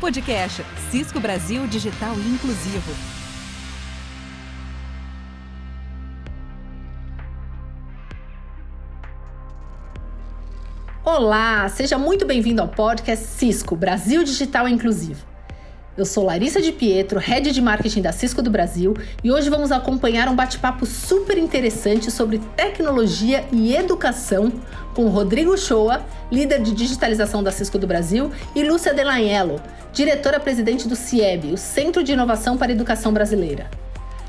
Podcast Cisco Brasil Digital Inclusivo. Olá, seja muito bem-vindo ao podcast Cisco Brasil Digital Inclusivo. Eu sou Larissa de Pietro, head de marketing da Cisco do Brasil, e hoje vamos acompanhar um bate-papo super interessante sobre tecnologia e educação com Rodrigo Shoa, líder de digitalização da Cisco do Brasil, e Lúcia Delaniello, diretora-presidente do CIEB, o Centro de Inovação para a Educação Brasileira.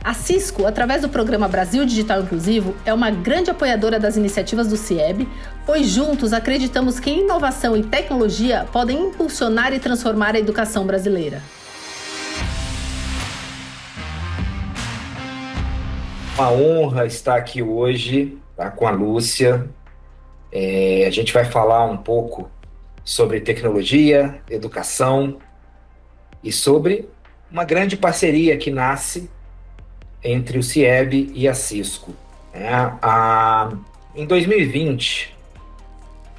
A Cisco, através do programa Brasil Digital Inclusivo, é uma grande apoiadora das iniciativas do CIEB, pois juntos acreditamos que inovação e tecnologia podem impulsionar e transformar a educação brasileira. Uma honra estar aqui hoje tá, com a Lúcia. É, a gente vai falar um pouco sobre tecnologia, educação e sobre uma grande parceria que nasce entre o CIEB e a Cisco. É, a, em 2020,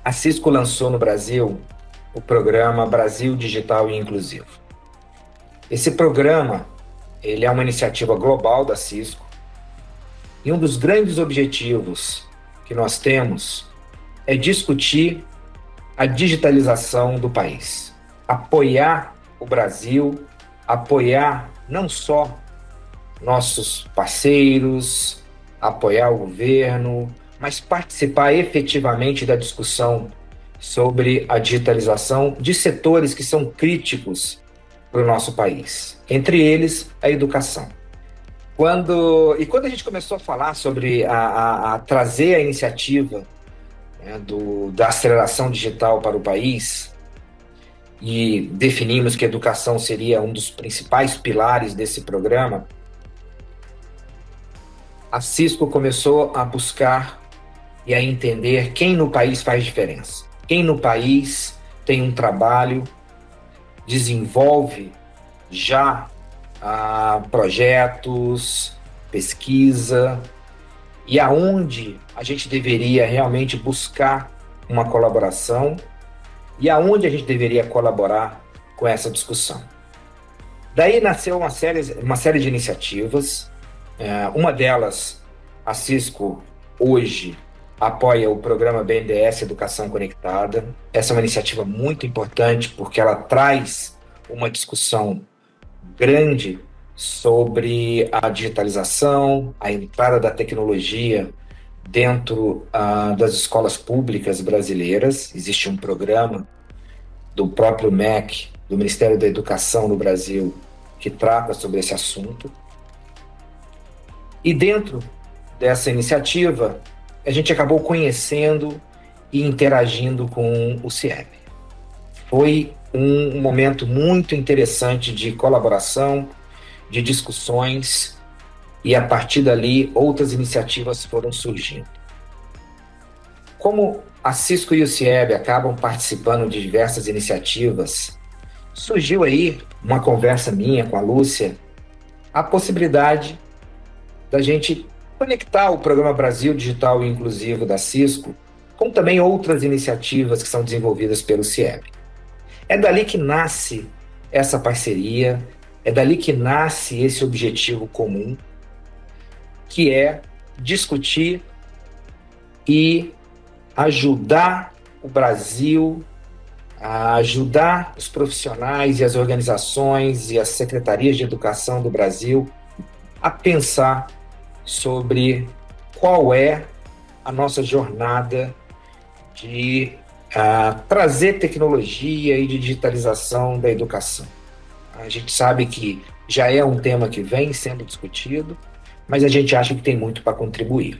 a Cisco lançou no Brasil o programa Brasil Digital e Inclusivo. Esse programa ele é uma iniciativa global da Cisco e um dos grandes objetivos que nós temos é discutir a digitalização do país, apoiar o Brasil, apoiar não só nossos parceiros, apoiar o governo, mas participar efetivamente da discussão sobre a digitalização de setores que são críticos para o nosso país, entre eles a educação. Quando, e quando a gente começou a falar sobre a, a, a trazer a iniciativa né, do, da aceleração digital para o país, e definimos que educação seria um dos principais pilares desse programa, a Cisco começou a buscar e a entender quem no país faz diferença. Quem no país tem um trabalho, desenvolve já ah, projetos, pesquisa, e aonde a gente deveria realmente buscar uma colaboração e aonde a gente deveria colaborar com essa discussão. Daí nasceu uma série, uma série de iniciativas é, uma delas, a Cisco, hoje, apoia o programa BNDES Educação Conectada. Essa é uma iniciativa muito importante porque ela traz uma discussão grande sobre a digitalização, a entrada da tecnologia dentro uh, das escolas públicas brasileiras. Existe um programa do próprio MEC, do Ministério da Educação no Brasil, que trata sobre esse assunto. E dentro dessa iniciativa, a gente acabou conhecendo e interagindo com o CIEB. Foi um momento muito interessante de colaboração, de discussões, e a partir dali outras iniciativas foram surgindo. Como a Cisco e o CIEB acabam participando de diversas iniciativas, surgiu aí uma conversa minha com a Lúcia, a possibilidade da gente conectar o programa Brasil Digital e Inclusivo da Cisco com também outras iniciativas que são desenvolvidas pelo CIEB. É dali que nasce essa parceria, é dali que nasce esse objetivo comum, que é discutir e ajudar o Brasil a ajudar os profissionais e as organizações e as secretarias de educação do Brasil a pensar sobre qual é a nossa jornada de uh, trazer tecnologia e digitalização da educação. A gente sabe que já é um tema que vem sendo discutido, mas a gente acha que tem muito para contribuir.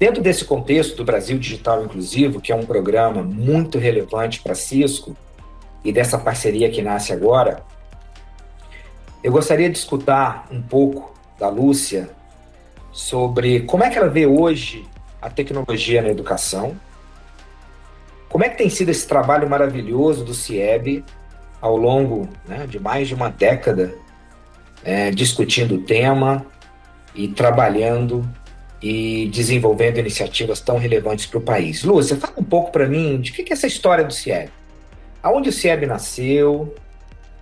Dentro desse contexto do Brasil Digital Inclusivo, que é um programa muito relevante para a Cisco, e dessa parceria que nasce agora, eu gostaria de escutar um pouco da Lúcia sobre como é que ela vê hoje a tecnologia na educação, como é que tem sido esse trabalho maravilhoso do CIEB ao longo né, de mais de uma década, é, discutindo o tema e trabalhando e desenvolvendo iniciativas tão relevantes para o país. Lúcia, fala um pouco para mim de que, que é essa história do CIEB. Aonde o CIEB nasceu,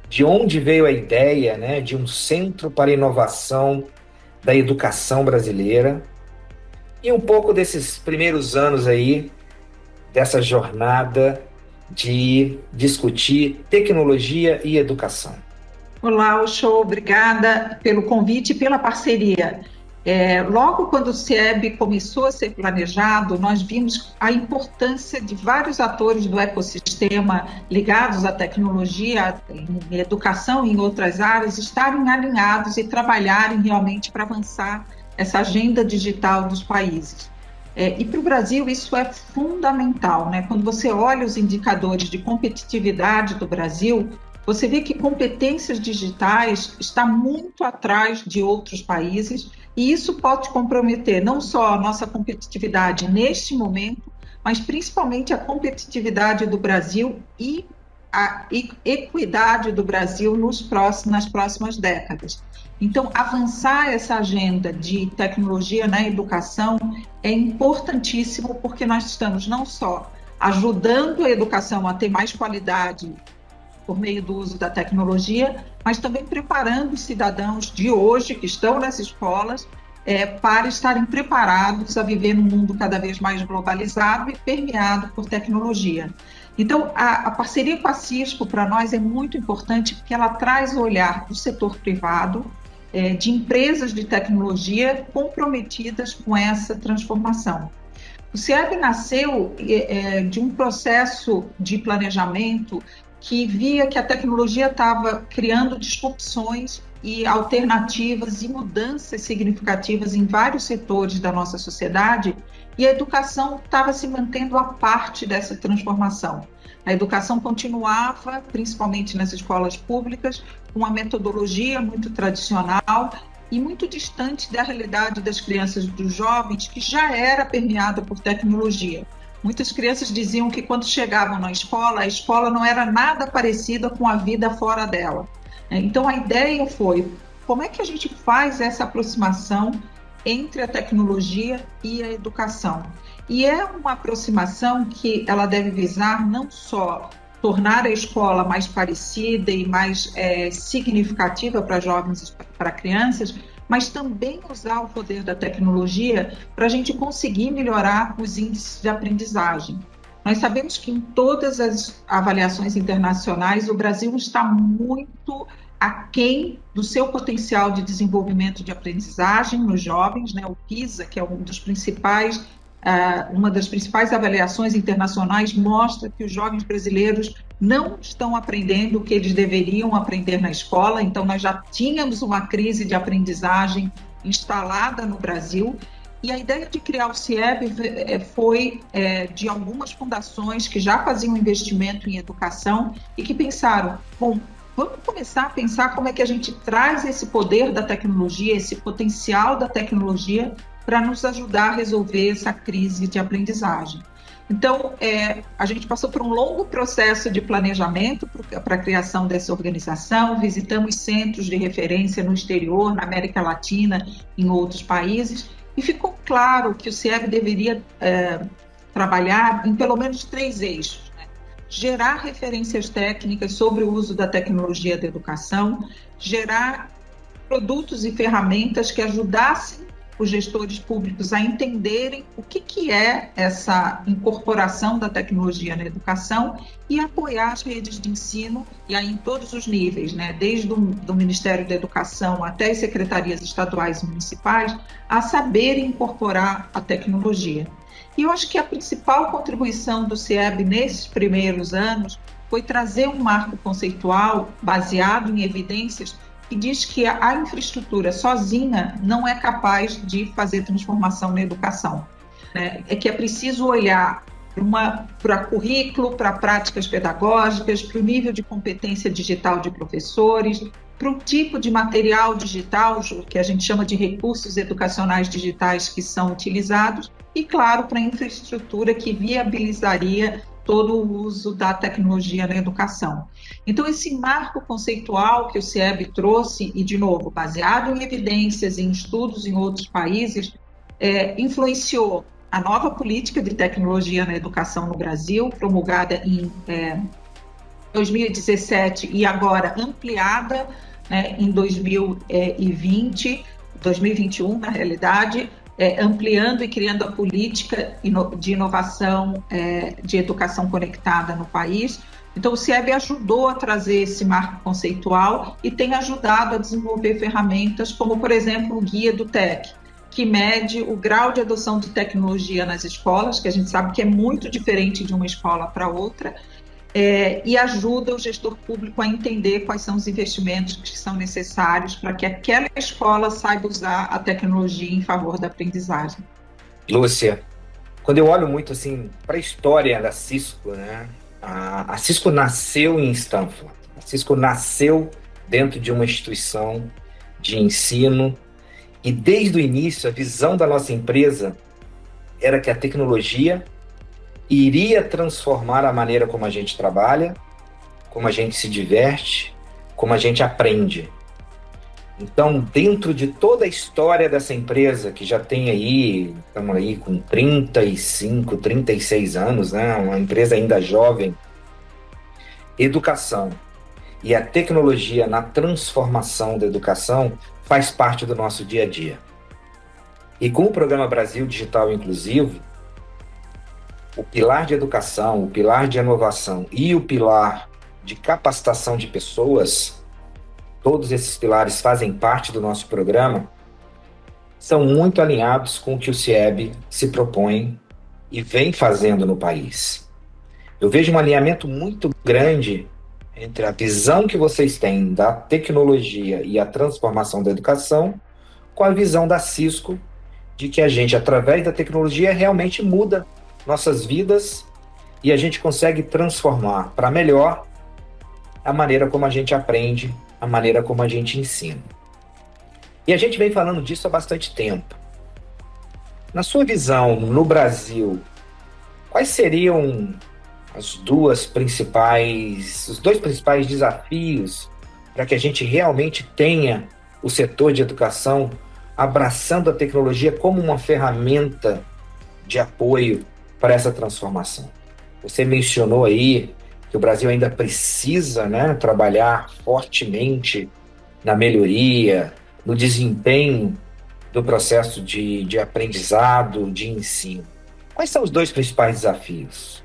de onde veio a ideia né, de um centro para inovação da educação brasileira e um pouco desses primeiros anos aí, dessa jornada de discutir tecnologia e educação. Olá, show, obrigada pelo convite e pela parceria. É, logo quando o CIEB começou a ser planejado, nós vimos a importância de vários atores do ecossistema ligados à tecnologia, em educação e em outras áreas, estarem alinhados e trabalharem realmente para avançar essa agenda digital dos países. É, e para o Brasil isso é fundamental, né? Quando você olha os indicadores de competitividade do Brasil, você vê que competências digitais está muito atrás de outros países e isso pode comprometer não só a nossa competitividade neste momento, mas principalmente a competitividade do Brasil e a equidade do Brasil nos próximos, nas próximas décadas. Então, avançar essa agenda de tecnologia na educação é importantíssimo porque nós estamos não só ajudando a educação a ter mais qualidade por meio do uso da tecnologia, mas também preparando os cidadãos de hoje que estão nas escolas é, para estarem preparados a viver num mundo cada vez mais globalizado e permeado por tecnologia. Então, a, a parceria com a Cisco, para nós, é muito importante porque ela traz o olhar do setor privado, é, de empresas de tecnologia comprometidas com essa transformação. O CIEB nasceu é, é, de um processo de planejamento que via que a tecnologia estava criando disrupções e alternativas e mudanças significativas em vários setores da nossa sociedade e a educação estava se mantendo a parte dessa transformação. A educação continuava, principalmente nas escolas públicas, com uma metodologia muito tradicional e muito distante da realidade das crianças e dos jovens, que já era permeada por tecnologia. Muitas crianças diziam que quando chegavam na escola, a escola não era nada parecida com a vida fora dela. Então a ideia foi como é que a gente faz essa aproximação entre a tecnologia e a educação. E é uma aproximação que ela deve visar não só tornar a escola mais parecida e mais é, significativa para jovens para crianças, mas também usar o poder da tecnologia para a gente conseguir melhorar os índices de aprendizagem. Nós sabemos que em todas as avaliações internacionais o Brasil está muito aquém do seu potencial de desenvolvimento de aprendizagem nos jovens, né? O PISA, que é um dos principais Uh, uma das principais avaliações internacionais mostra que os jovens brasileiros não estão aprendendo o que eles deveriam aprender na escola, então nós já tínhamos uma crise de aprendizagem instalada no Brasil. E a ideia de criar o CIEB eh, foi é, de algumas fundações que já faziam investimento em educação e que pensaram: bom, vamos começar a pensar como é que a gente traz esse poder da tecnologia, esse potencial da tecnologia para nos ajudar a resolver essa crise de aprendizagem. Então, é, a gente passou por um longo processo de planejamento para a criação dessa organização, visitamos centros de referência no exterior, na América Latina, em outros países, e ficou claro que o CIEB deveria é, trabalhar em pelo menos três eixos. Né? Gerar referências técnicas sobre o uso da tecnologia da educação, gerar produtos e ferramentas que ajudassem os gestores públicos a entenderem o que, que é essa incorporação da tecnologia na educação e apoiar as redes de ensino, e aí em todos os níveis, né, desde o do Ministério da Educação até as secretarias estaduais e municipais, a saberem incorporar a tecnologia. E eu acho que a principal contribuição do CIEB nesses primeiros anos foi trazer um marco conceitual baseado em evidências que diz que a infraestrutura sozinha não é capaz de fazer transformação na educação. Né? É que é preciso olhar para currículo, para práticas pedagógicas, para o nível de competência digital de professores, para o tipo de material digital, que a gente chama de recursos educacionais digitais que são utilizados, e, claro, para a infraestrutura que viabilizaria todo o uso da tecnologia na educação. Então, esse marco conceitual que o CIEB trouxe, e de novo, baseado em evidências, em estudos em outros países, é, influenciou a nova política de tecnologia na educação no Brasil, promulgada em é, 2017 e agora ampliada né, em 2020, 2021 na realidade, é, ampliando e criando a política de inovação é, de educação conectada no país. Então, o CIEB ajudou a trazer esse marco conceitual e tem ajudado a desenvolver ferramentas como, por exemplo, o Guia do TEC, que mede o grau de adoção de tecnologia nas escolas, que a gente sabe que é muito diferente de uma escola para outra, é, e ajuda o gestor público a entender quais são os investimentos que são necessários para que aquela escola saiba usar a tecnologia em favor da aprendizagem. Lúcia, quando eu olho muito assim para a história da Cisco, né? A, a Cisco nasceu em Stanford. A Cisco nasceu dentro de uma instituição de ensino e desde o início a visão da nossa empresa era que a tecnologia iria transformar a maneira como a gente trabalha, como a gente se diverte, como a gente aprende. Então, dentro de toda a história dessa empresa, que já tem aí, estamos aí com 35, 36 anos, né? uma empresa ainda jovem, educação e a tecnologia na transformação da educação faz parte do nosso dia a dia. E com o programa Brasil Digital Inclusivo, o pilar de educação, o pilar de inovação e o pilar de capacitação de pessoas, todos esses pilares fazem parte do nosso programa, são muito alinhados com o que o CIEB se propõe e vem fazendo no país. Eu vejo um alinhamento muito grande entre a visão que vocês têm da tecnologia e a transformação da educação com a visão da Cisco de que a gente, através da tecnologia, realmente muda nossas vidas e a gente consegue transformar para melhor a maneira como a gente aprende, a maneira como a gente ensina. E a gente vem falando disso há bastante tempo. Na sua visão, no Brasil, quais seriam as duas principais, os dois principais desafios para que a gente realmente tenha o setor de educação abraçando a tecnologia como uma ferramenta de apoio para essa transformação. Você mencionou aí que o Brasil ainda precisa né, trabalhar fortemente na melhoria, no desempenho do processo de, de aprendizado, de ensino. Quais são os dois principais desafios?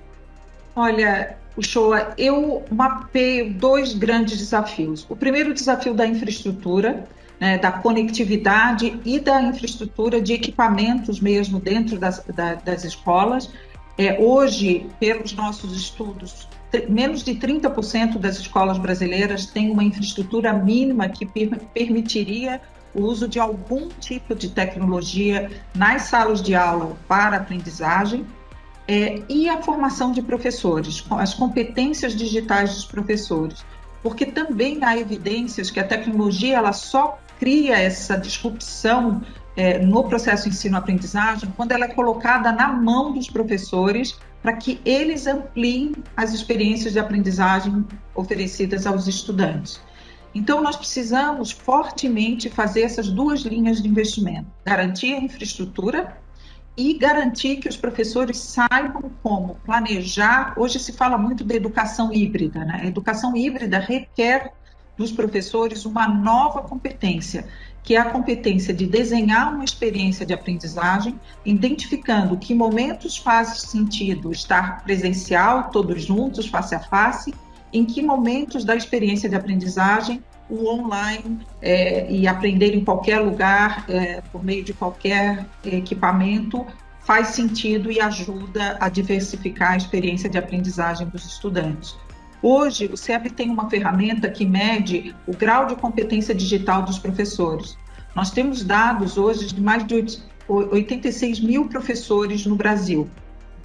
Olha, Uchoa, eu mapeio dois grandes desafios. O primeiro desafio da infraestrutura, né, da conectividade e da infraestrutura de equipamentos mesmo dentro das, da, das escolas. É, hoje, pelos nossos estudos, menos de 30% das escolas brasileiras têm uma infraestrutura mínima que per permitiria o uso de algum tipo de tecnologia nas salas de aula para aprendizagem. É, e a formação de professores, as competências digitais dos professores, porque também há evidências que a tecnologia ela só cria essa disrupção é, no processo ensino-aprendizagem quando ela é colocada na mão dos professores para que eles ampliem as experiências de aprendizagem oferecidas aos estudantes. Então, nós precisamos fortemente fazer essas duas linhas de investimento: garantir a infraestrutura e garantir que os professores saibam como planejar. Hoje se fala muito da educação híbrida, né? A educação híbrida requer dos professores uma nova competência, que é a competência de desenhar uma experiência de aprendizagem, identificando que momentos faz sentido estar presencial, todos juntos, face a face, em que momentos da experiência de aprendizagem o online é, e aprender em qualquer lugar, é, por meio de qualquer equipamento, faz sentido e ajuda a diversificar a experiência de aprendizagem dos estudantes. Hoje, o CEP tem uma ferramenta que mede o grau de competência digital dos professores. Nós temos dados hoje de mais de 86 mil professores no Brasil,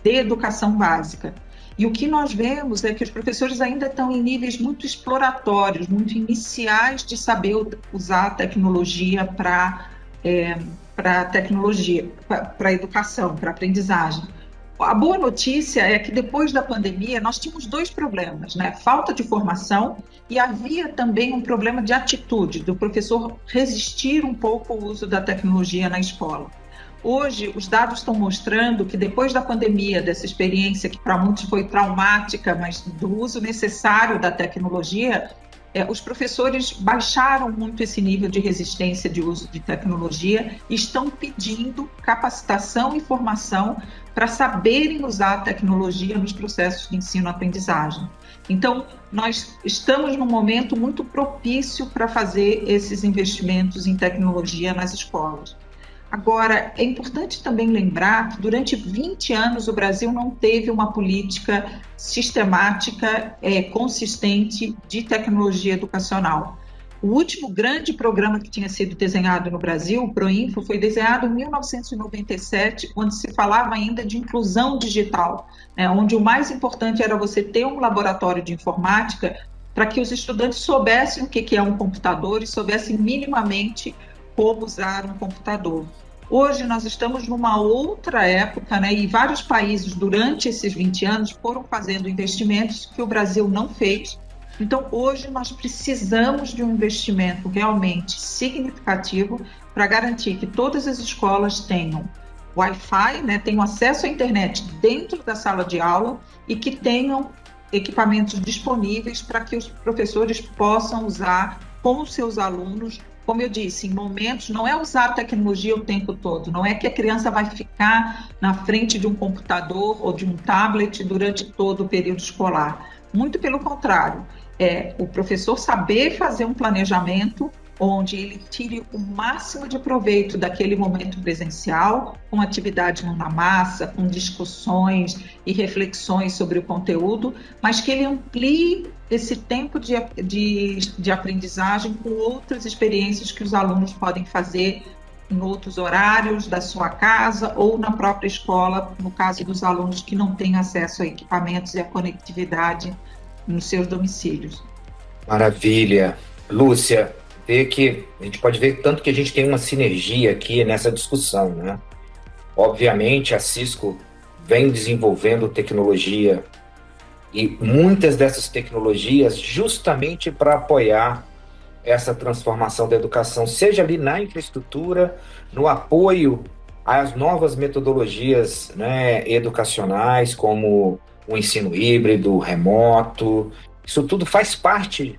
de educação básica. E o que nós vemos é que os professores ainda estão em níveis muito exploratórios, muito iniciais de saber usar a tecnologia para é, para tecnologia, para educação, para aprendizagem. A boa notícia é que depois da pandemia nós tínhamos dois problemas, né? Falta de formação e havia também um problema de atitude do professor resistir um pouco ao uso da tecnologia na escola. Hoje, os dados estão mostrando que depois da pandemia, dessa experiência que para muitos foi traumática, mas do uso necessário da tecnologia, é, os professores baixaram muito esse nível de resistência de uso de tecnologia e estão pedindo capacitação e formação para saberem usar a tecnologia nos processos de ensino-aprendizagem. Então, nós estamos num momento muito propício para fazer esses investimentos em tecnologia nas escolas. Agora, é importante também lembrar que durante 20 anos o Brasil não teve uma política sistemática, é, consistente de tecnologia educacional. O último grande programa que tinha sido desenhado no Brasil, o Proinfo, foi desenhado em 1997, quando se falava ainda de inclusão digital, né, onde o mais importante era você ter um laboratório de informática para que os estudantes soubessem o que é um computador e soubessem minimamente como usar um computador. Hoje nós estamos numa outra época, né, e vários países durante esses 20 anos foram fazendo investimentos que o Brasil não fez. Então, hoje nós precisamos de um investimento realmente significativo para garantir que todas as escolas tenham Wi-Fi, né, tenham acesso à internet dentro da sala de aula e que tenham equipamentos disponíveis para que os professores possam usar com os seus alunos como eu disse, em momentos, não é usar a tecnologia o tempo todo, não é que a criança vai ficar na frente de um computador ou de um tablet durante todo o período escolar. Muito pelo contrário, é o professor saber fazer um planejamento onde ele tire o máximo de proveito daquele momento presencial, com atividade na massa, com discussões e reflexões sobre o conteúdo, mas que ele amplie esse tempo de, de, de aprendizagem com outras experiências que os alunos podem fazer em outros horários da sua casa ou na própria escola, no caso dos alunos que não têm acesso a equipamentos e a conectividade nos seus domicílios. Maravilha. Lúcia, que a gente pode ver tanto que a gente tem uma sinergia aqui nessa discussão, né? Obviamente, a Cisco vem desenvolvendo tecnologia e muitas dessas tecnologias justamente para apoiar essa transformação da educação, seja ali na infraestrutura, no apoio às novas metodologias né, educacionais, como o ensino híbrido, remoto. Isso tudo faz parte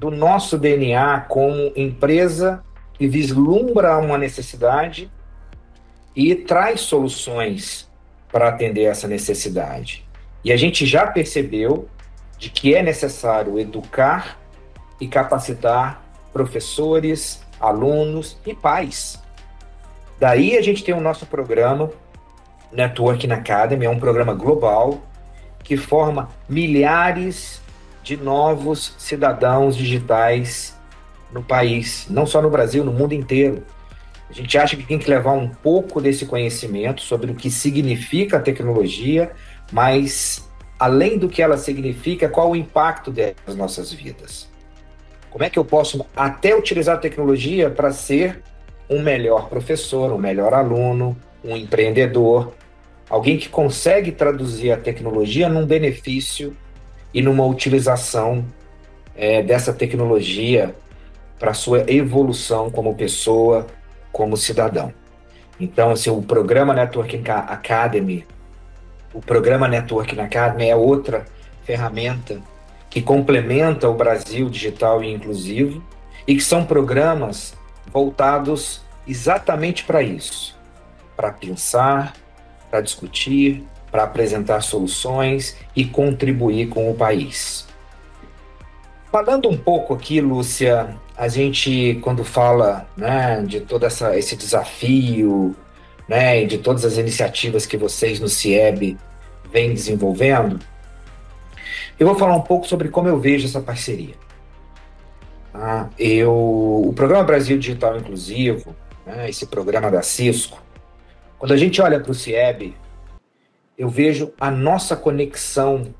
do nosso DNA como empresa que vislumbra uma necessidade e traz soluções para atender essa necessidade. E a gente já percebeu de que é necessário educar e capacitar professores, alunos e pais. Daí a gente tem o nosso programa Networking Academy, é um programa global que forma milhares de novos cidadãos digitais no país, não só no Brasil, no mundo inteiro. A gente acha que tem que levar um pouco desse conhecimento sobre o que significa a tecnologia, mas além do que ela significa, qual o impacto dela nas nossas vidas? Como é que eu posso até utilizar a tecnologia para ser um melhor professor, um melhor aluno, um empreendedor, alguém que consegue traduzir a tecnologia num benefício e numa utilização é, dessa tecnologia para sua evolução como pessoa, como cidadão. Então, assim, o programa Networking Academy, o programa Networking Academy é outra ferramenta que complementa o Brasil digital e inclusivo e que são programas voltados exatamente para isso, para pensar, para discutir, para apresentar soluções e contribuir com o país. Falando um pouco aqui, Lúcia, a gente quando fala né, de todo essa, esse desafio, né, de todas as iniciativas que vocês no CIEB vêm desenvolvendo, eu vou falar um pouco sobre como eu vejo essa parceria. Ah, eu, o programa Brasil Digital Inclusivo, né, esse programa da Cisco, quando a gente olha para o CIEB, eu vejo a nossa conexão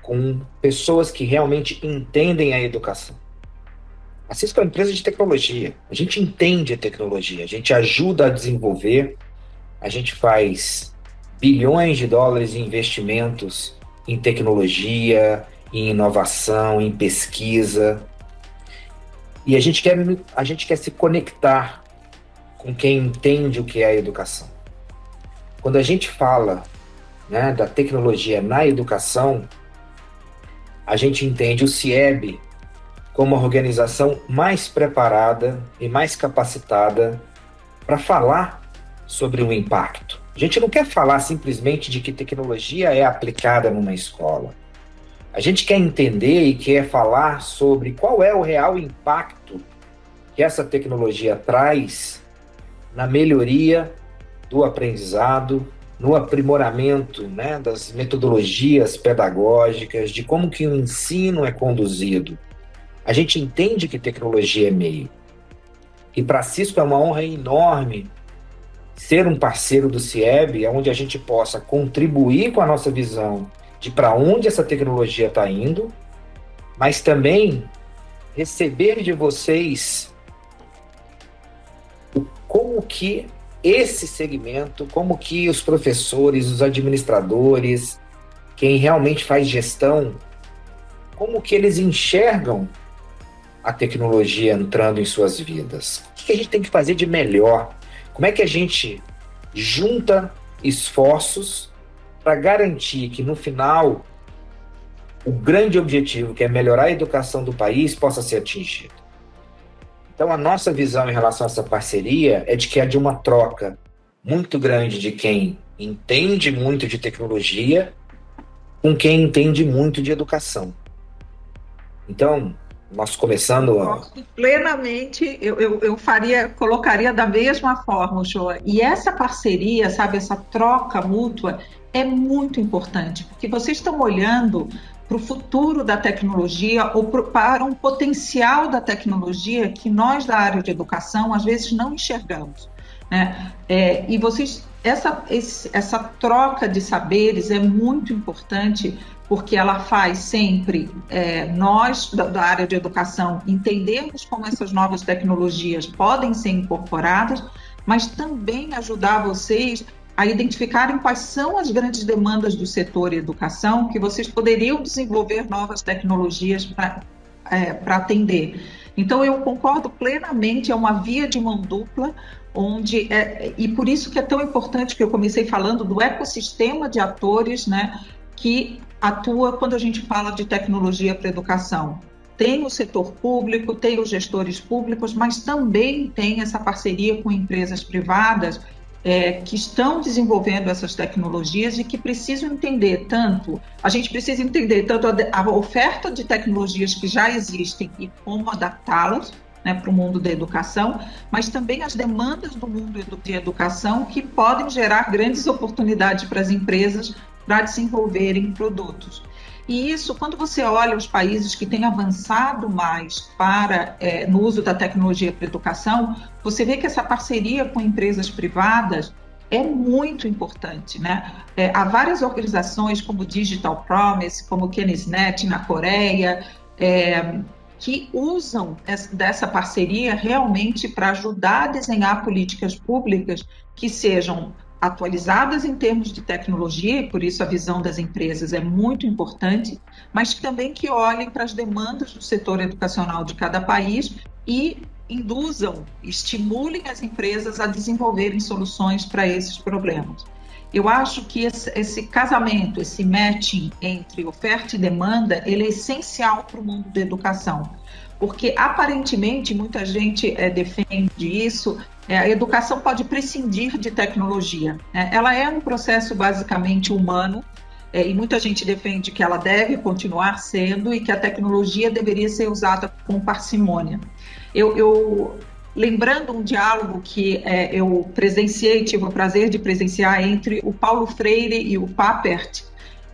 com pessoas que realmente entendem a educação. A Cisco é uma empresa de tecnologia. A gente entende a tecnologia, a gente ajuda a desenvolver, a gente faz bilhões de dólares em investimentos em tecnologia, em inovação, em pesquisa. E a gente quer, a gente quer se conectar com quem entende o que é educação. Quando a gente fala né, da tecnologia na educação, a gente entende o CIEB como a organização mais preparada e mais capacitada para falar sobre o impacto. A gente não quer falar simplesmente de que tecnologia é aplicada numa escola. A gente quer entender e quer falar sobre qual é o real impacto que essa tecnologia traz na melhoria do aprendizado, no aprimoramento né, das metodologias pedagógicas, de como que o ensino é conduzido. A gente entende que tecnologia é meio. E para Cisco é uma honra enorme ser um parceiro do CIEB, onde a gente possa contribuir com a nossa visão de para onde essa tecnologia está indo, mas também receber de vocês como que esse segmento, como que os professores, os administradores, quem realmente faz gestão, como que eles enxergam a tecnologia entrando em suas vidas? O que a gente tem que fazer de melhor? Como é que a gente junta esforços para garantir que no final o grande objetivo, que é melhorar a educação do país, possa ser atingido? Então, a nossa visão em relação a essa parceria é de que é de uma troca muito grande de quem entende muito de tecnologia com quem entende muito de educação. Então, nós começando a... plenamente, eu, eu, eu, faria, colocaria da mesma forma, Joa. E essa parceria, sabe, essa troca mútua é muito importante, porque vocês estão olhando para o futuro da tecnologia ou para um potencial da tecnologia que nós da área de educação às vezes não enxergamos. Né? É, e vocês, essa, esse, essa troca de saberes é muito importante porque ela faz sempre é, nós da, da, área de educação entendermos como essas novas tecnologias podem ser incorporadas, mas também ajudar vocês a identificarem quais são as grandes demandas do setor educação que vocês poderiam desenvolver novas tecnologias para é, atender. Então eu concordo plenamente, é uma via de mão dupla, onde é, e por isso que é tão importante que eu comecei falando do ecossistema de atores, né, que atua quando a gente fala de tecnologia para educação. Tem o setor público, tem os gestores públicos, mas também tem essa parceria com empresas privadas é, que estão desenvolvendo essas tecnologias e que precisam entender tanto, a gente precisa entender tanto a, a oferta de tecnologias que já existem e como adaptá-las né, para o mundo da educação, mas também as demandas do mundo de educação que podem gerar grandes oportunidades para as empresas para desenvolverem produtos. E isso, quando você olha os países que têm avançado mais para é, no uso da tecnologia para educação, você vê que essa parceria com empresas privadas é muito importante, né? É, há várias organizações como Digital Promise, como Kenisnet na Coreia, é, que usam essa, dessa parceria realmente para ajudar a desenhar políticas públicas que sejam atualizadas em termos de tecnologia, e por isso a visão das empresas é muito importante, mas também que olhem para as demandas do setor educacional de cada país e induzam, estimulem as empresas a desenvolverem soluções para esses problemas. Eu acho que esse, casamento, esse matching entre oferta e demanda, ele é essencial para o mundo da educação, porque aparentemente muita gente é, defende isso é, a educação pode prescindir de tecnologia. Né? Ela é um processo basicamente humano é, e muita gente defende que ela deve continuar sendo e que a tecnologia deveria ser usada com parcimônia. Eu, eu lembrando um diálogo que é, eu presenciei, tive o prazer de presenciar entre o Paulo Freire e o Papert,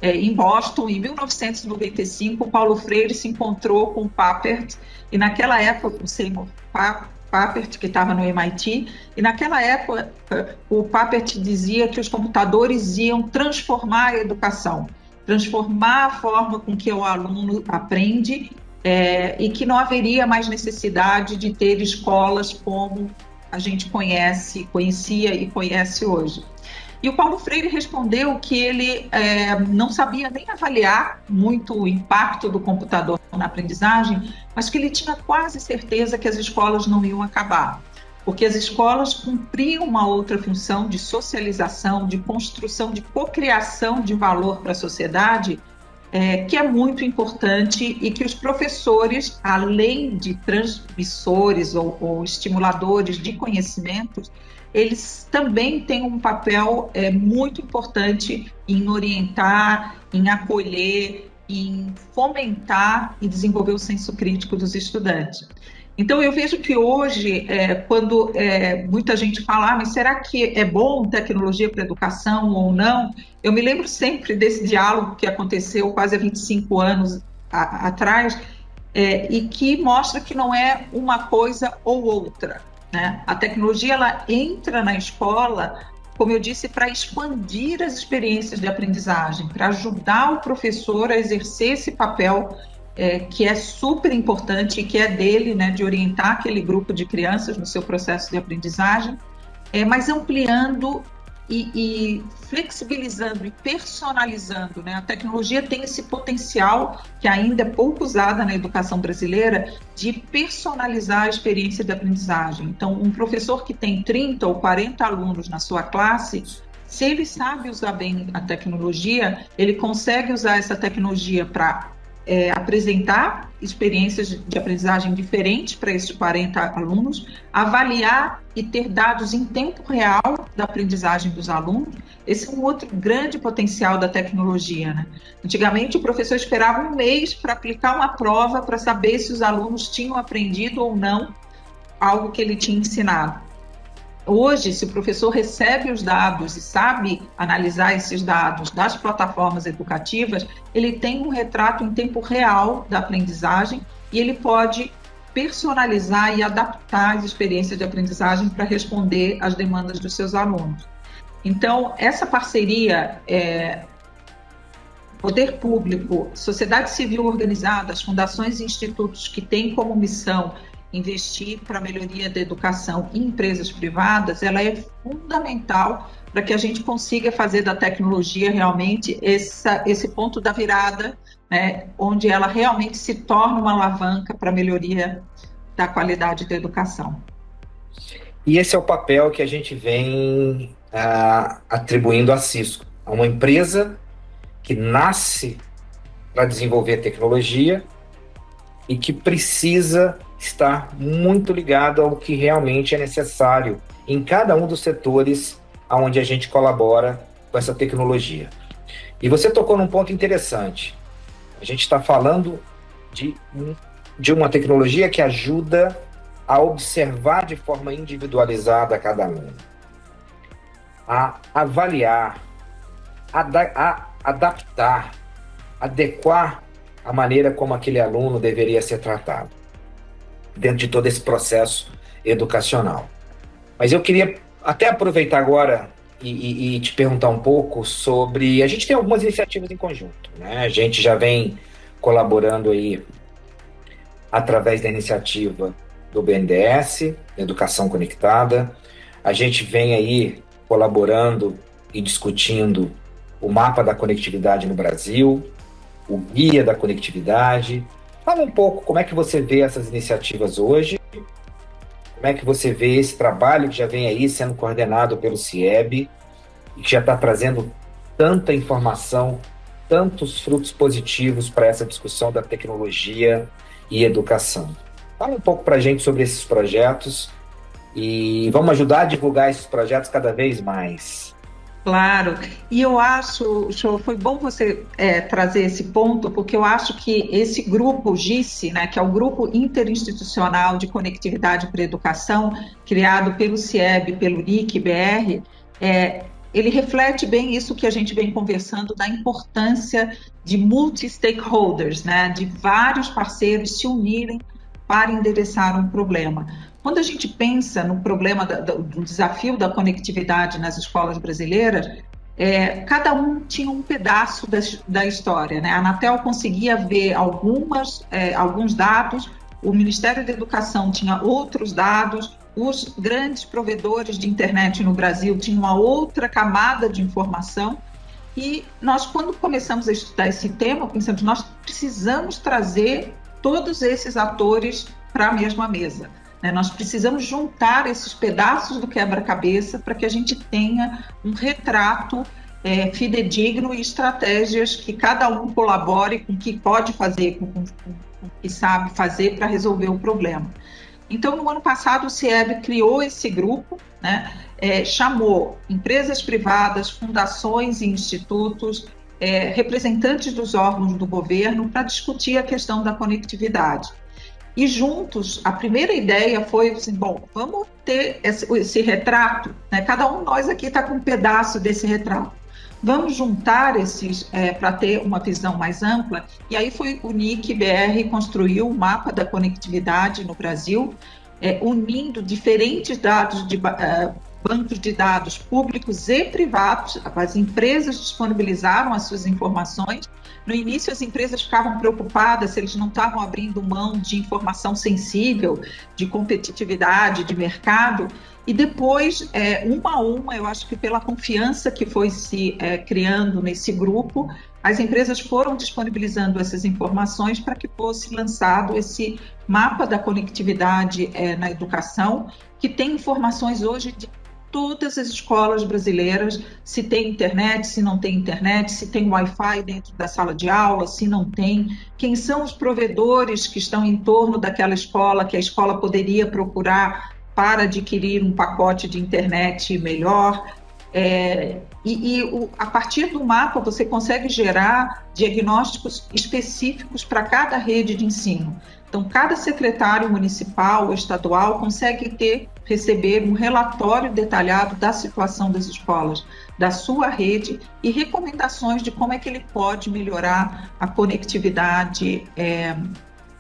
é, em Boston, em 1995, o Paulo Freire se encontrou com o Papert, e naquela época o Seymour Papert, que estava no MIT, e naquela época o Papert dizia que os computadores iam transformar a educação, transformar a forma com que o aluno aprende é, e que não haveria mais necessidade de ter escolas como a gente conhece, conhecia e conhece hoje. E o Paulo Freire respondeu que ele é, não sabia nem avaliar muito o impacto do computador na aprendizagem, mas que ele tinha quase certeza que as escolas não iam acabar. porque as escolas cumpriam uma outra função de socialização, de construção, de cocriação de valor para a sociedade, é, que é muito importante e que os professores, além de transmissores ou, ou estimuladores de conhecimentos, eles também têm um papel é, muito importante em orientar, em acolher, em fomentar e desenvolver o senso crítico dos estudantes. Então, eu vejo que hoje, é, quando é, muita gente fala, ah, mas será que é bom tecnologia para educação ou não? Eu me lembro sempre desse diálogo que aconteceu quase há 25 anos a, atrás, é, e que mostra que não é uma coisa ou outra. Né? A tecnologia ela entra na escola, como eu disse, para expandir as experiências de aprendizagem, para ajudar o professor a exercer esse papel é, que é super importante e que é dele, né, de orientar aquele grupo de crianças no seu processo de aprendizagem, é, mas ampliando e, e, flexibilizando e personalizando. Né? A tecnologia tem esse potencial, que ainda é pouco usada na educação brasileira, de personalizar a experiência de aprendizagem. Então, um professor que tem 30 ou 40 alunos na sua classe, se ele sabe usar bem a tecnologia, ele consegue usar essa tecnologia para é, apresentar experiências de aprendizagem diferentes para esses 40 alunos, avaliar e ter dados em tempo real da aprendizagem dos alunos. Esse é um outro grande potencial da tecnologia. Né? Antigamente, o professor esperava um mês para aplicar uma prova para saber se os alunos tinham aprendido ou não algo que ele tinha ensinado. Hoje, se o professor recebe os dados e sabe analisar esses dados das plataformas educativas, ele tem um retrato em tempo real da aprendizagem e ele pode personalizar e adaptar as experiências de aprendizagem para responder às demandas dos seus alunos. Então, essa parceria é, poder público, sociedade civil organizada, as fundações e institutos que têm como missão investir para a melhoria da educação em empresas privadas, ela é fundamental para que a gente consiga fazer da tecnologia realmente essa, esse ponto da virada, né, onde ela realmente se torna uma alavanca para a melhoria da qualidade da educação. E esse é o papel que a gente vem uh, atribuindo à Cisco, a uma empresa que nasce para desenvolver tecnologia e que precisa estar muito ligado ao que realmente é necessário em cada um dos setores onde a gente colabora com essa tecnologia. E você tocou num ponto interessante. A gente está falando de, de uma tecnologia que ajuda a observar de forma individualizada cada aluno, a avaliar, a, a adaptar, adequar a maneira como aquele aluno deveria ser tratado dentro de todo esse processo educacional. Mas eu queria até aproveitar agora e, e, e, te perguntar um pouco sobre. A gente tem algumas iniciativas em conjunto, né? A gente já vem colaborando aí através da iniciativa do BNDES, Educação Conectada. A gente vem aí colaborando e discutindo o mapa da conectividade no Brasil, o guia da conectividade, Fala um pouco como é que você vê essas iniciativas hoje, como é que você vê esse trabalho que já vem aí sendo coordenado pelo CIEB e que já está trazendo tanta informação, tantos frutos positivos para essa discussão da tecnologia e educação. Fala um pouco para a gente sobre esses projetos e vamos ajudar a divulgar esses projetos cada vez mais. Claro, e eu acho, show, foi bom você é, trazer esse ponto, porque eu acho que esse grupo GICE, né, que é o Grupo Interinstitucional de Conectividade para Educação, criado pelo CIEB, pelo NIC-BR, é, ele reflete bem isso que a gente vem conversando da importância de multi-stakeholders, né, de vários parceiros se unirem para endereçar um problema. Quando a gente pensa no problema do desafio da conectividade nas escolas brasileiras, é, cada um tinha um pedaço da, da, história. Né? A Anatel conseguia ver algumas, é, alguns dados, o Ministério da Educação tinha outros dados, os grandes provedores de internet no Brasil tinham uma outra camada de informação. E nós, quando começamos a estudar esse tema, pensamos, nós precisamos trazer todos esses atores para a mesma mesa. Né? Nós precisamos juntar esses pedaços do quebra-cabeça para que a gente tenha um retrato é, fidedigno e estratégias que cada um colabore com o que pode fazer, com, com, com o que sabe fazer para resolver o problema. Então, no ano passado, o CIEB criou esse grupo, né, é, chamou empresas privadas, fundações e institutos, é, representantes dos órgãos do governo para discutir a questão da conectividade. E juntos, a primeira ideia foi assim: bom, vamos ter esse, esse retrato, né? cada um nós aqui está com um pedaço desse retrato. Vamos juntar esses é, para ter uma visão mais ampla. E aí foi o NIC BR construiu o mapa da conectividade no Brasil, é, unindo diferentes dados de uh, bancos de dados públicos e privados. As empresas disponibilizaram as suas informações. No início, as empresas ficavam preocupadas se eles não estavam abrindo mão de informação sensível, de competitividade, de mercado. E depois, é, uma a uma, eu acho que pela confiança que foi se é, criando nesse grupo, as empresas foram disponibilizando essas informações para que fosse lançado esse mapa da conectividade é, na educação, que tem informações hoje de todas as escolas brasileiras, se tem internet, se não tem internet, se tem Wi-Fi dentro da sala de aula, se não tem, quem são os provedores que estão em torno daquela escola que a escola poderia procurar para adquirir um pacote de internet melhor. É, e, e o, a partir do mapa você consegue gerar diagnósticos específicos para cada rede de ensino. Então, cada secretário municipal ou estadual consegue ter, receber um relatório detalhado da situação das escolas, da sua rede e recomendações de como é que ele pode melhorar a conectividade é,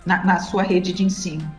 na, na sua rede de ensino.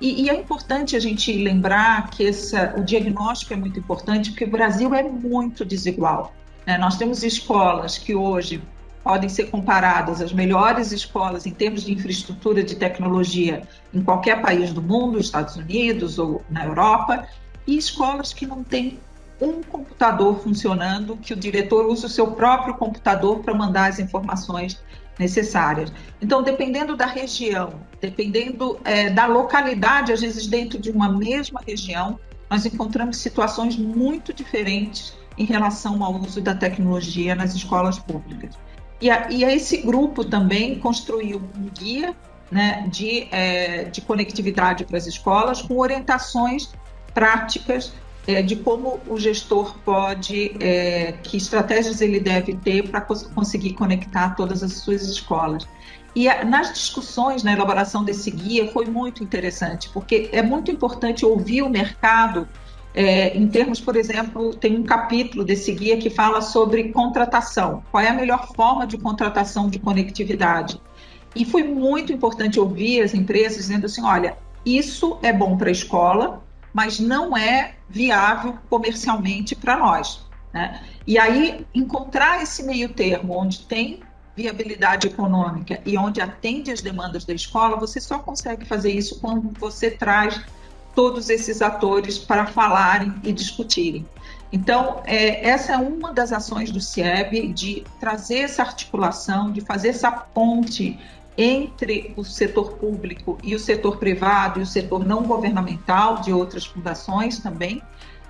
E, e, é importante a gente lembrar que essa, o diagnóstico é muito importante, porque o Brasil é muito desigual. Né? Nós temos escolas que hoje podem ser comparadas às melhores escolas em termos de infraestrutura de tecnologia em qualquer país do mundo, Estados Unidos ou na Europa, e escolas que não têm um computador funcionando, que o diretor usa o seu próprio computador para mandar as informações necessárias. Então, dependendo da região, dependendo é, da localidade, às vezes dentro de uma mesma região, nós encontramos situações muito diferentes em relação ao uso da tecnologia nas escolas públicas. E, a, e a esse grupo também construiu um guia né, de, é, de conectividade para as escolas com orientações práticas é, de como o gestor pode, é, que estratégias ele deve ter para cons conseguir conectar todas as suas escolas. E a, nas discussões, na elaboração desse guia, foi muito interessante, porque é muito importante ouvir o mercado. É, em termos, por exemplo, tem um capítulo desse guia que fala sobre contratação. Qual é a melhor forma de contratação de conectividade? E foi muito importante ouvir as empresas dizendo assim: olha, isso é bom para a escola, mas não é viável comercialmente para nós. Né? E aí, encontrar esse meio termo, onde tem viabilidade econômica e onde atende as demandas da escola, você só consegue fazer isso quando você traz todos esses atores para falarem e discutirem. Então, é, essa é uma das ações do CIEB, de trazer essa articulação, de fazer essa ponte entre o setor público e o setor privado e o setor não governamental de outras fundações também,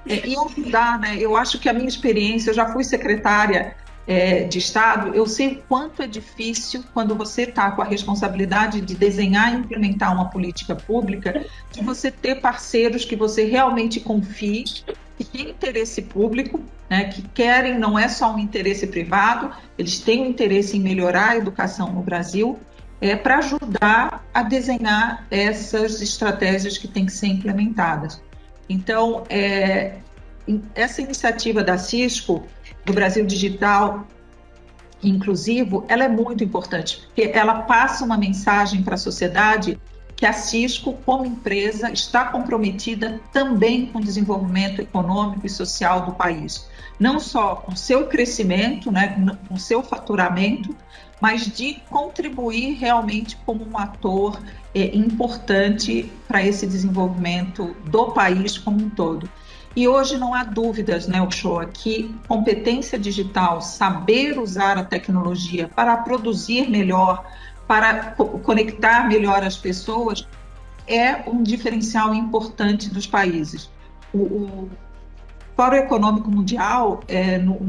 é, e ajudar, né? Eu acho que a minha experiência, eu já fui secretária é, de Estado, eu sei o quanto é difícil quando você está com a responsabilidade de desenhar e implementar uma política pública, de você ter parceiros que você realmente confie, que têm interesse público, né, que querem, não é só um interesse privado, eles têm um interesse em melhorar a educação no Brasil é, para ajudar a desenhar essas estratégias que têm que ser implementadas. Então, é, essa iniciativa da Cisco, do Brasil Digital Inclusivo, ela é muito importante, porque ela passa uma mensagem para a sociedade que a Cisco, como empresa, está comprometida também com o desenvolvimento econômico e social do país. Não só com seu crescimento, né, com seu faturamento, mas de contribuir realmente como um ator é, importante para esse desenvolvimento do país como um todo. E hoje não há dúvidas, né, Ochoa, que competência digital, saber usar a tecnologia para produzir melhor, para co conectar melhor as pessoas, é um diferencial importante dos países. O, o Fórum Econômico Mundial, é, no,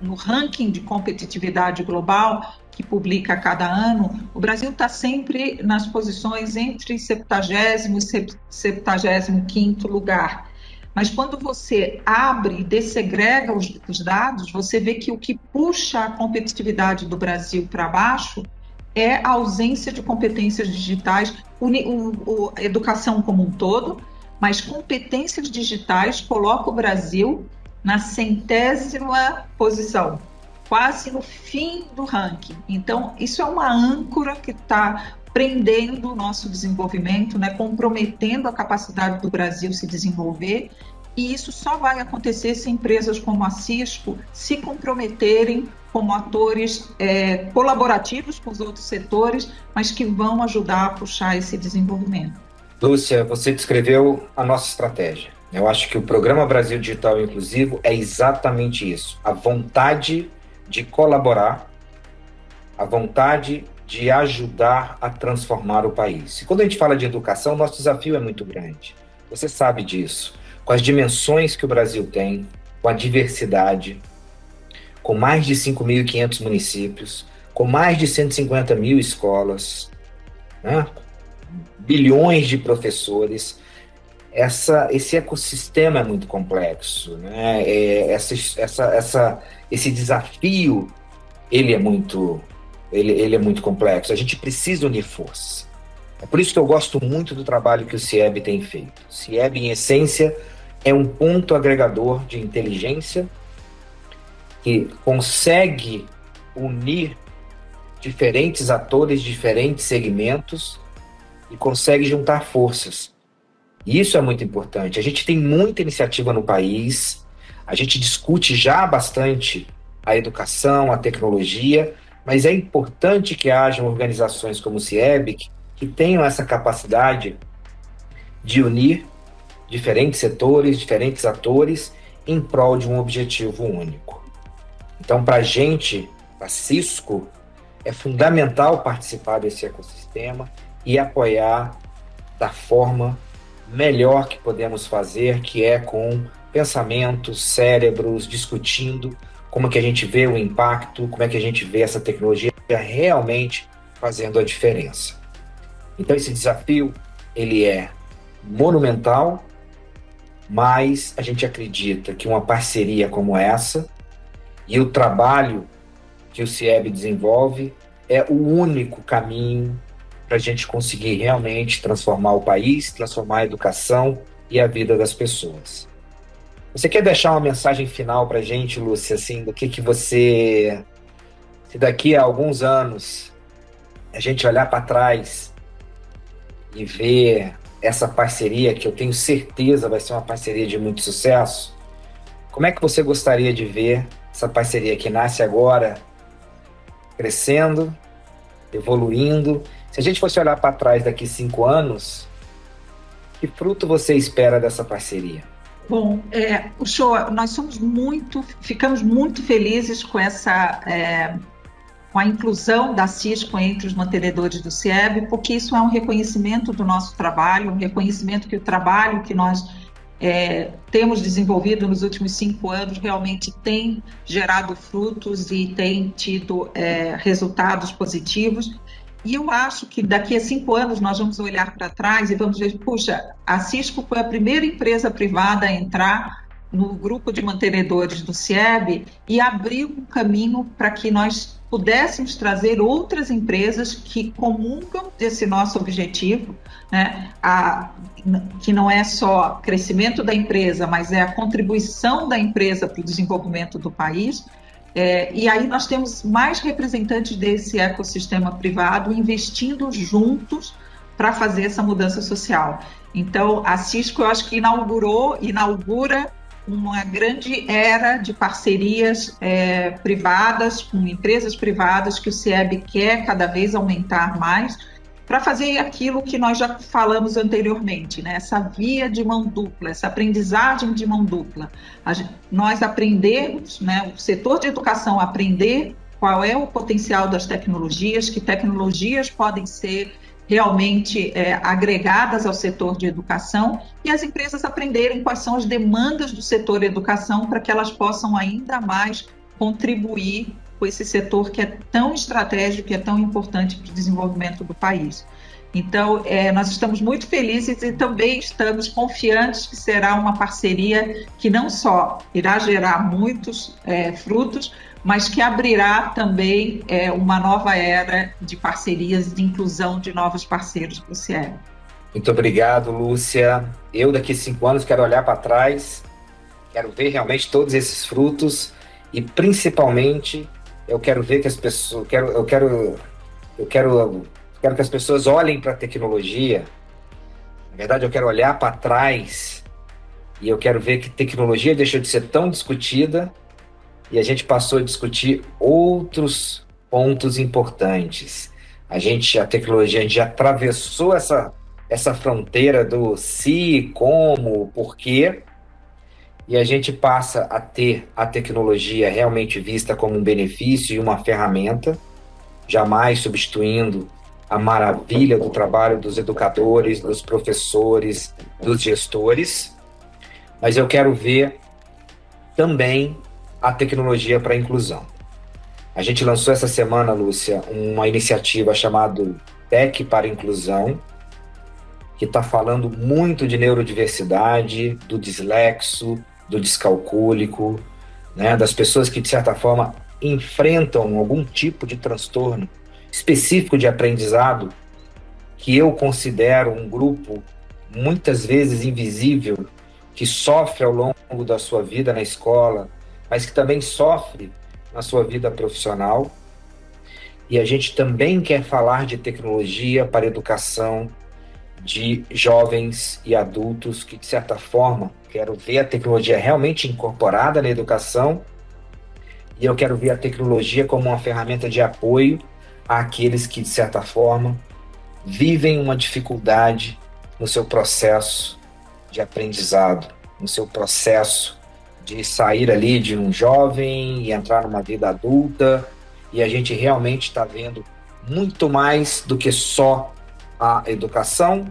no ranking de competitividade global, que publica cada ano, o Brasil está sempre nas posições entre 70 e 75 lugar. Mas quando você abre e dessegrega os, os, dados, você vê que o que puxa a competitividade do Brasil para baixo é a ausência de competências digitais, o, o, a educação como um todo, mas competências digitais coloca o Brasil na centésima posição, quase no fim do ranking. Então, isso é uma âncora que está prendendo o nosso desenvolvimento, né, comprometendo a capacidade do Brasil se desenvolver. E isso só vai acontecer se empresas como a Cisco se comprometerem como atores é, colaborativos com os outros setores, mas que vão ajudar a puxar esse desenvolvimento. Lúcia, você descreveu a nossa estratégia. Eu acho que o Programa Brasil Digital Inclusivo é exatamente isso: a vontade de colaborar, a vontade de ajudar a transformar o país. E quando a gente fala de educação, nosso desafio é muito grande. Você sabe disso. Com as dimensões que o Brasil tem, com a diversidade, com mais de 5.500 municípios, com mais de 150 mil escolas, né? bilhões de professores. Essa, esse ecossistema é muito complexo, né? É, essa, essa, essa, esse desafio ele é muito ele, ele é muito complexo. A gente precisa unir forças. É por isso que eu gosto muito do trabalho que o CIEB tem feito. O CIEB, em essência, é um ponto agregador de inteligência que consegue unir diferentes atores, diferentes segmentos e consegue juntar forças. Isso é muito importante. A gente tem muita iniciativa no país, a gente discute já bastante a educação, a tecnologia, mas é importante que hajam organizações como o CIEB que, tenham essa capacidade de unir diferentes setores, diferentes atores em prol de um objetivo único. Então, para a gente, a Cisco, é fundamental participar desse ecossistema e apoiar da forma melhor que podemos fazer, que é com pensamentos, cérebros, discutindo como é que a gente vê o impacto, como é que a gente vê essa tecnologia realmente fazendo a diferença. Então esse desafio ele é monumental, mas a gente acredita que uma parceria como essa e o trabalho que o CIEB desenvolve é o único caminho para a gente conseguir realmente transformar o país, transformar a educação e a vida das pessoas. Você quer deixar uma mensagem final para a gente, Lúcia, assim, do que, que você, se daqui a alguns anos a gente olhar para trás e ver essa parceria, que eu tenho certeza vai ser uma parceria de muito sucesso, como é que você gostaria de ver essa parceria que nasce agora crescendo, evoluindo se a gente fosse olhar para trás daqui cinco anos, que fruto você espera dessa parceria? Bom, é, o show, nós somos muito, ficamos muito felizes com essa, é, com a inclusão da Cisco entre os mantenedores do CIEB, porque isso é um reconhecimento do nosso trabalho, um reconhecimento que o trabalho que nós é, temos desenvolvido nos últimos cinco anos realmente tem gerado frutos e tem tido é, resultados positivos. E eu acho que daqui a cinco anos nós vamos olhar para trás e vamos ver, puxa, a Cisco foi a primeira empresa privada a entrar no grupo de mantenedores do CIEB e abriu um caminho para que nós pudéssemos trazer outras empresas que comungam desse nosso objetivo, né? a, que não é só crescimento da empresa, mas é a contribuição da empresa para o desenvolvimento do país. É, e aí nós temos mais representantes desse ecossistema privado investindo juntos para fazer essa mudança social. Então, a Cisco, eu acho que inaugurou, inaugura uma grande era de parcerias é, privadas com empresas privadas que o CIEB quer cada vez aumentar mais para fazer aquilo que nós já falamos anteriormente, né? essa via de mão dupla, essa aprendizagem de mão dupla. Gente, nós aprendemos, né, o setor de educação aprender qual é o potencial das tecnologias, que tecnologias podem ser realmente é, agregadas ao setor de educação e as empresas aprenderem quais são as demandas do setor de educação para que elas possam ainda mais contribuir com esse setor que é tão estratégico, que é tão importante para o desenvolvimento do país. Então, é, nós estamos muito felizes e também estamos confiantes que será uma parceria que não só irá gerar muitos é, frutos, mas que abrirá também é, uma nova era de parcerias, de inclusão de novos parceiros para o CIE. Muito obrigado, Lúcia. Eu, daqui a cinco anos, quero olhar para trás, quero ver realmente todos esses frutos e, principalmente, eu quero ver que as pessoas. Quero, eu quero. Eu quero, quero que as pessoas olhem para a tecnologia. Na verdade, eu quero olhar para trás e eu quero ver que tecnologia deixou de ser tão discutida e a gente passou a discutir outros pontos importantes. A gente, a tecnologia, a gente atravessou essa, essa fronteira do se, como, porquê, e a gente passa a ter a tecnologia realmente vista como um benefício e uma ferramenta, jamais substituindo a maravilha do trabalho dos educadores, dos professores, dos gestores, mas eu quero ver também a tecnologia para a inclusão. A gente lançou essa semana, Lúcia, uma iniciativa chamada Tech para Inclusão, que está falando muito de neurodiversidade, do dislexo, do descalcúlico, né, das pessoas que, de certa forma, enfrentam algum tipo de transtorno específico de aprendizado, que eu considero um grupo muitas vezes invisível, que sofre ao longo da sua vida na escola, mas que também sofre na sua vida profissional. E a gente também quer falar de tecnologia para educação de jovens e adultos que, de certa forma, quero ver a tecnologia realmente incorporada na educação. E eu quero ver a tecnologia como uma ferramenta de apoio àqueles que, de certa forma, vivem uma dificuldade no seu processo de aprendizado, no seu processo de sair ali de um jovem e entrar numa vida adulta, e a gente realmente está vendo muito mais do que só a educação,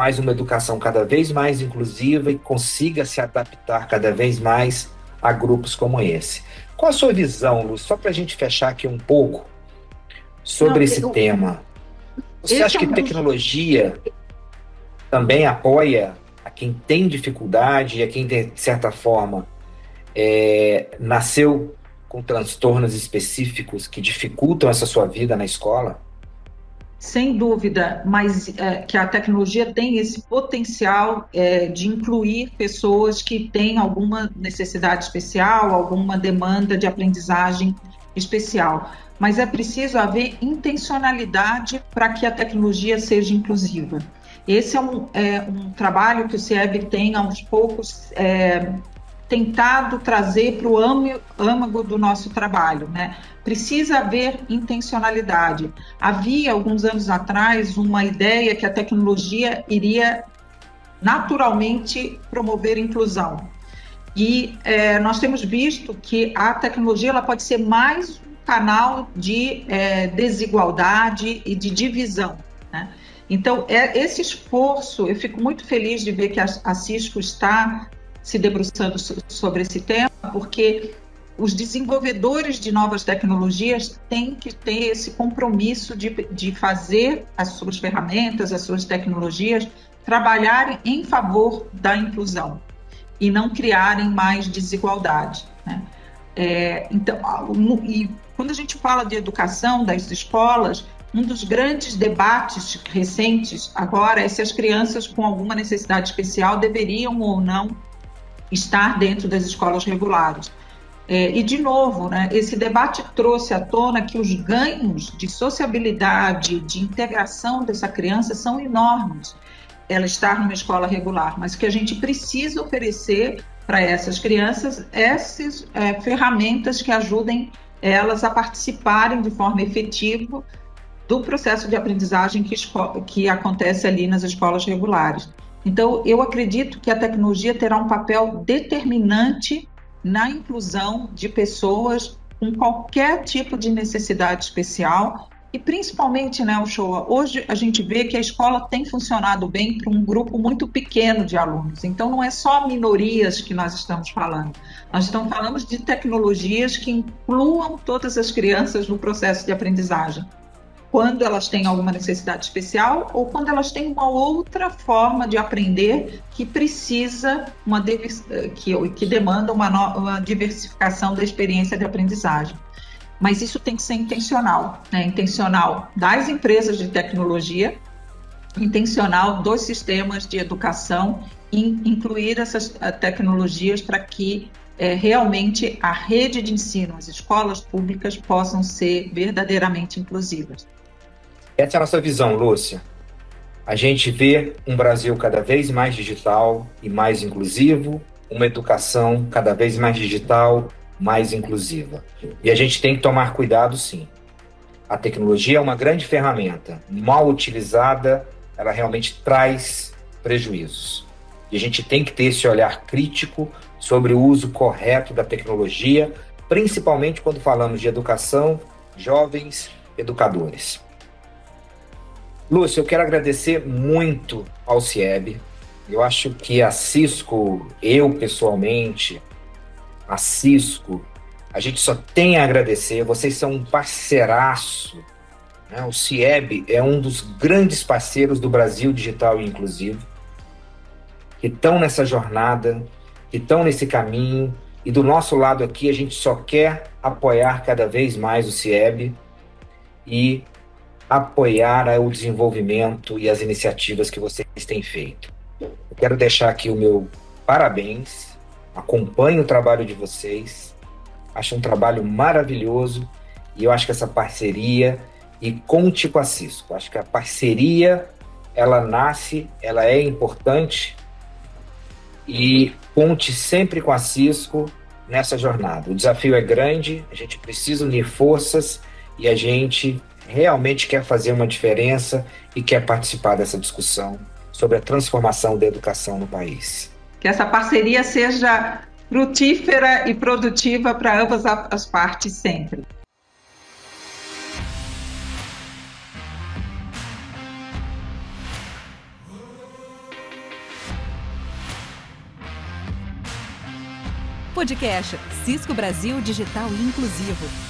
mais uma educação cada vez mais inclusiva e consiga se adaptar cada vez mais a grupos como esse. Qual a sua visão, Lu? Só para a gente fechar aqui um pouco sobre Não, esse eu... tema. Você acha que tecnologia também apoia a quem tem dificuldade e a quem, de certa forma, é, nasceu com transtornos específicos que dificultam essa sua vida na escola? Sem dúvida, mas é, que a tecnologia tem esse potencial é, de incluir pessoas que têm alguma necessidade especial, alguma demanda de aprendizagem especial. Mas é preciso haver intencionalidade para que a tecnologia seja inclusiva. Esse é um, é, um trabalho que o CIEB tem aos poucos é, tentado trazer para o âmago do nosso trabalho, né? Precisa haver intencionalidade. Havia, alguns anos atrás, uma ideia que a tecnologia iria naturalmente promover inclusão. E é, nós temos visto que a tecnologia ela pode ser mais um canal de é, desigualdade e de divisão. Né? Então, é, esse esforço, eu fico muito feliz de ver que a, a Cisco está se debruçando sobre esse tema, porque os desenvolvedores de novas tecnologias têm que ter esse compromisso de, de fazer as suas ferramentas, as suas tecnologias trabalharem em favor da inclusão e não criarem mais desigualdade. Né? É, então, e quando a gente fala de educação das escolas, um dos grandes debates recentes agora é se as crianças com alguma necessidade especial deveriam ou não estar dentro das escolas regulares. É, e, de novo, né, esse debate trouxe à tona que os ganhos de sociabilidade, de integração dessa criança são enormes, ela estar numa escola regular, mas que a gente precisa oferecer para essas crianças essas é, ferramentas que ajudem elas a participarem de forma efetiva do processo de aprendizagem que, que acontece ali nas escolas regulares. Então, eu acredito que a tecnologia terá um papel determinante na inclusão de pessoas com qualquer tipo de necessidade especial E principalmente, né, Uchoa, hoje a gente vê que a escola tem funcionado bem para um grupo muito pequeno de alunos. Então, não é só minorias que nós estamos falando. Nós estamos falando de tecnologias que incluam todas as crianças no processo de aprendizagem. Quando elas têm alguma necessidade especial ou quando elas têm uma outra forma de aprender que precisa, uma que, que demanda uma, uma diversificação da experiência de aprendizagem mas isso tem que ser intencional, né? intencional das empresas de tecnologia, intencional dos sistemas de educação, em incluir essas eh, tecnologias para que é, realmente a rede de ensino, as escolas públicas possam ser verdadeiramente inclusivas. Essa é a nossa visão, Lúcia. A gente vê um Brasil cada vez mais digital e mais inclusivo, uma educação cada vez mais digital mais inclusiva. E a gente tem que tomar cuidado, sim. A tecnologia é uma grande ferramenta. Mal utilizada, ela realmente traz prejuízos. E a gente tem que ter esse olhar crítico sobre o uso correto da tecnologia, principalmente quando falamos de educação, jovens, educadores. Lúcio, eu quero agradecer muito ao CIEB. Eu acho que a Cisco, eu pessoalmente, a Cisco, a gente só tem a agradecer. Vocês são um parceiraço. Né? O CIEB é um dos grandes parceiros do Brasil Digital e Inclusivo, que estão nessa jornada, que estão nesse caminho. E do nosso lado aqui, a gente só quer apoiar cada vez mais o CIEB e apoiar o desenvolvimento e as iniciativas que vocês têm feito. Eu quero deixar aqui o meu parabéns acompanho o trabalho de vocês, acho um trabalho maravilhoso e eu acho que essa parceria e conte com a Cisco. Acho que a parceria ela nasce, ela é importante e conte sempre com a Cisco nessa jornada. O desafio é grande, a gente precisa unir forças e a gente realmente quer fazer uma diferença e quer participar dessa discussão sobre a transformação da educação no país que essa parceria seja frutífera e produtiva para ambas as partes sempre. Podcast Cisco Brasil Digital Inclusivo.